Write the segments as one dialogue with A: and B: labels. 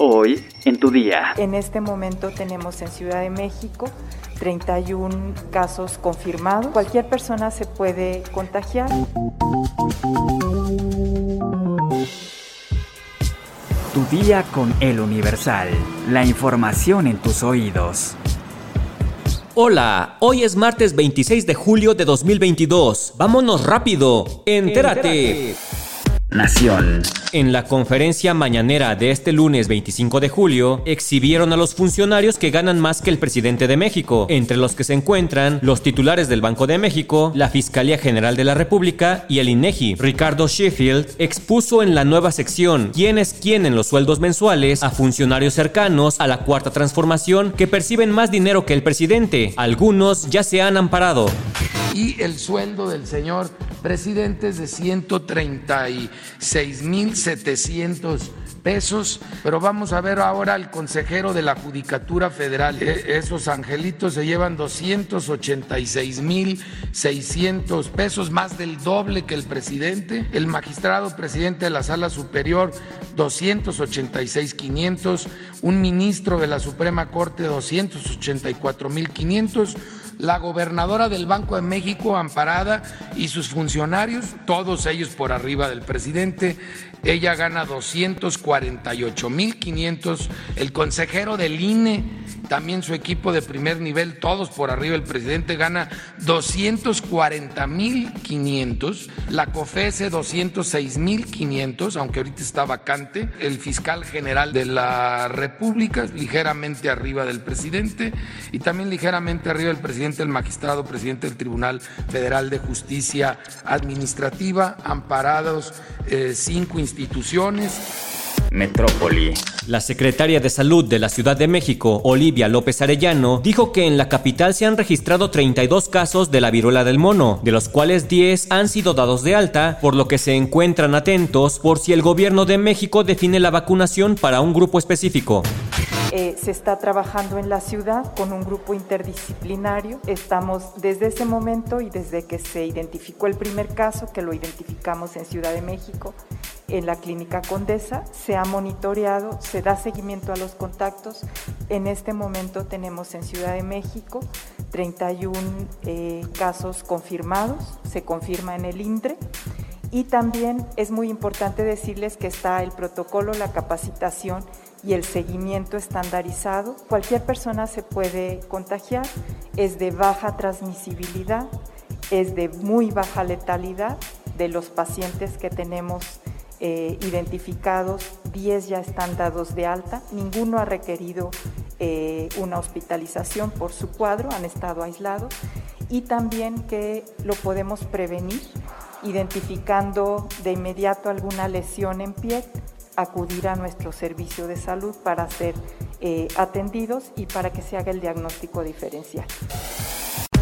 A: Hoy en tu día.
B: En este momento tenemos en Ciudad de México 31 casos confirmados. Cualquier persona se puede contagiar.
A: Tu día con el Universal. La información en tus oídos.
C: Hola, hoy es martes 26 de julio de 2022. Vámonos rápido. Entérate.
A: Nación.
C: En la conferencia mañanera de este lunes 25 de julio, exhibieron a los funcionarios que ganan más que el presidente de México, entre los que se encuentran los titulares del Banco de México, la Fiscalía General de la República y el INEGI. Ricardo Sheffield expuso en la nueva sección quién es quién en los sueldos mensuales a funcionarios cercanos a la cuarta transformación que perciben más dinero que el presidente. Algunos ya se han amparado.
D: Y el sueldo del señor presidente es de 136.700 pesos, pero vamos a ver ahora al consejero de la Judicatura Federal. E- esos angelitos se llevan 286.600 pesos, más del doble que el presidente. El magistrado presidente de la Sala Superior, 286.500. Un ministro de la Suprema Corte, 284.500 la gobernadora del Banco de México, Amparada, y sus funcionarios, todos ellos por arriba del presidente. Ella gana 248.500. El consejero del INE, también su equipo de primer nivel, todos por arriba del presidente, gana 240.500. La COFESE 206.500, aunque ahorita está vacante. El fiscal general de la República, ligeramente arriba del presidente. Y también ligeramente arriba del presidente, el magistrado presidente del Tribunal Federal de Justicia Administrativa, amparados eh, cinco instituciones.
A: Metrópoli.
C: La secretaria de Salud de la Ciudad de México, Olivia López Arellano, dijo que en la capital se han registrado 32 casos de la viruela del mono, de los cuales 10 han sido dados de alta, por lo que se encuentran atentos por si el gobierno de México define la vacunación para un grupo específico.
B: Eh, se está trabajando en la ciudad con un grupo interdisciplinario. Estamos desde ese momento y desde que se identificó el primer caso, que lo identificamos en Ciudad de México, en la clínica Condesa, se ha monitoreado, se da seguimiento a los contactos. En este momento tenemos en Ciudad de México 31 eh, casos confirmados, se confirma en el INDRE. Y también es muy importante decirles que está el protocolo, la capacitación y el seguimiento estandarizado. Cualquier persona se puede contagiar, es de baja transmisibilidad, es de muy baja letalidad. De los pacientes que tenemos eh, identificados, 10 ya están dados de alta, ninguno ha requerido eh, una hospitalización por su cuadro, han estado aislados y también que lo podemos prevenir identificando de inmediato alguna lesión en pie, acudir a nuestro servicio de salud para ser eh, atendidos y para que se haga el diagnóstico diferencial.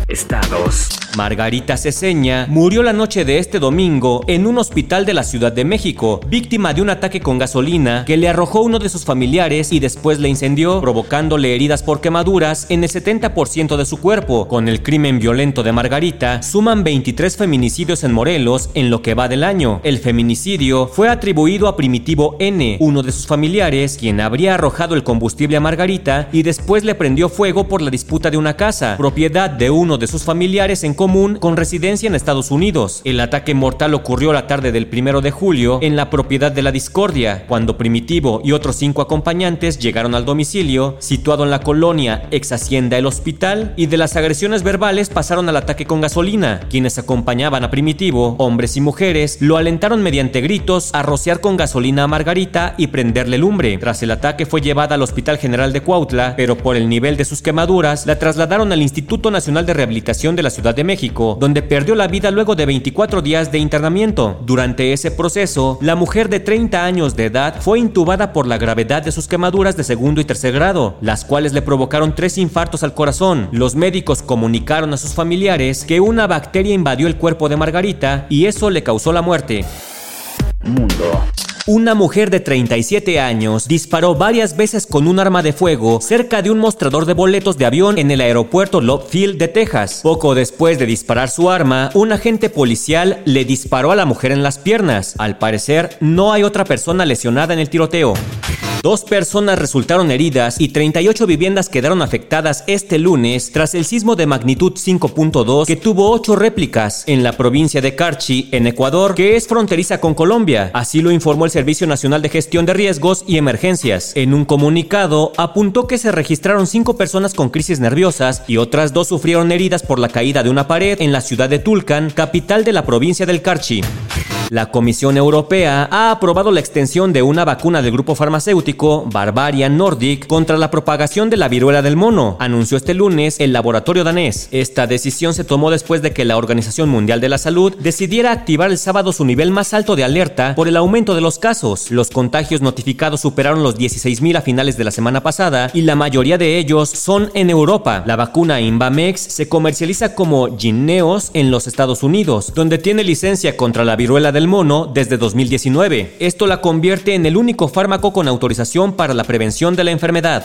A: Estados.
C: Margarita Ceseña murió la noche de este domingo en un hospital de la Ciudad de México, víctima de un ataque con gasolina que le arrojó uno de sus familiares y después le incendió, provocándole heridas por quemaduras en el 70% de su cuerpo. Con el crimen violento de Margarita, suman 23 feminicidios en Morelos en lo que va del año. El feminicidio fue atribuido a Primitivo N, uno de sus familiares, quien habría arrojado el combustible a Margarita y después le prendió fuego por la disputa de una casa, propiedad de uno de sus familiares en común con residencia en Estados Unidos. El ataque mortal ocurrió la tarde del primero de julio en la propiedad de la Discordia, cuando Primitivo y otros cinco acompañantes llegaron al domicilio, situado en la colonia ex Hacienda El Hospital, y de las agresiones verbales pasaron al ataque con gasolina. Quienes acompañaban a Primitivo, hombres y mujeres, lo alentaron mediante gritos a rociar con gasolina a Margarita y prenderle lumbre. Tras el ataque fue llevada al Hospital General de Cuautla, pero por el nivel de sus quemaduras la trasladaron al Instituto Nacional de Rehabilitación de la Ciudad de México, donde perdió la vida luego de 24 días de internamiento. Durante ese proceso, la mujer de 30 años de edad fue intubada por la gravedad de sus quemaduras de segundo y tercer grado, las cuales le provocaron tres infartos al corazón. Los médicos comunicaron a sus familiares que una bacteria invadió el cuerpo de Margarita y eso le causó la muerte.
A: Mundo.
C: Una mujer de 37 años disparó varias veces con un arma de fuego cerca de un mostrador de boletos de avión en el aeropuerto Love Field de Texas. Poco después de disparar su arma, un agente policial le disparó a la mujer en las piernas. Al parecer, no hay otra persona lesionada en el tiroteo. Dos personas resultaron heridas y 38 viviendas quedaron afectadas este lunes tras el sismo de magnitud 5.2 que tuvo ocho réplicas en la provincia de Carchi, en Ecuador, que es fronteriza con Colombia. Así lo informó el Servicio Nacional de Gestión de Riesgos y Emergencias. En un comunicado, apuntó que se registraron cinco personas con crisis nerviosas y otras dos sufrieron heridas por la caída de una pared en la ciudad de Tulcan, capital de la provincia del Carchi. La Comisión Europea ha aprobado la extensión de una vacuna del grupo farmacéutico Barbarian Nordic contra la propagación de la viruela del mono, anunció este lunes el laboratorio danés. Esta decisión se tomó después de que la Organización Mundial de la Salud decidiera activar el sábado su nivel más alto de alerta por el aumento de los casos. Los contagios notificados superaron los 16.000 a finales de la semana pasada y la mayoría de ellos son en Europa. La vacuna Invamex se comercializa como Gineos en los Estados Unidos, donde tiene licencia contra la viruela del mono desde 2019. Esto la convierte en el único fármaco con autorización para la prevención de la enfermedad.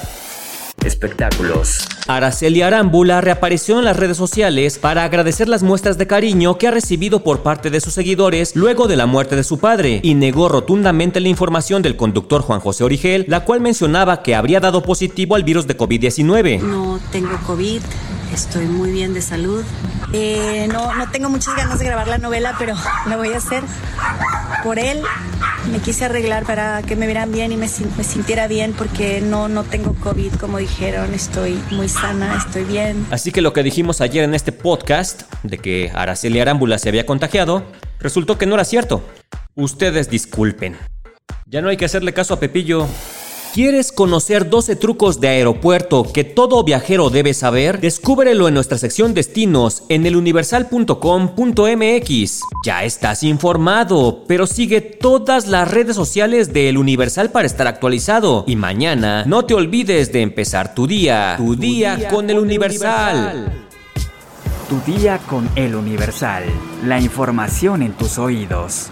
A: Espectáculos.
C: Araceli Arámbula reapareció en las redes sociales para agradecer las muestras de cariño que ha recibido por parte de sus seguidores luego de la muerte de su padre y negó rotundamente la información del conductor Juan José Origel, la cual mencionaba que habría dado positivo al virus de COVID-19.
E: No tengo COVID, estoy muy bien de salud. Eh, no, no tengo muchas ganas de grabar la novela, pero la voy a hacer por él. Me quise arreglar para que me vieran bien y me, me sintiera bien porque no, no tengo COVID, como dijeron. Estoy muy sana, estoy bien.
C: Así que lo que dijimos ayer en este podcast, de que Araceli Arámbula se había contagiado, resultó que no era cierto. Ustedes disculpen. Ya no hay que hacerle caso a Pepillo. ¿Quieres conocer 12 trucos de aeropuerto que todo viajero debe saber? Descúbrelo en nuestra sección destinos en eluniversal.com.mx. Ya estás informado, pero sigue todas las redes sociales de El Universal para estar actualizado. Y mañana no te olvides de empezar tu día. Tu, día, día, con, El Universal.
A: Tu día con El Universal. La información en tus oídos.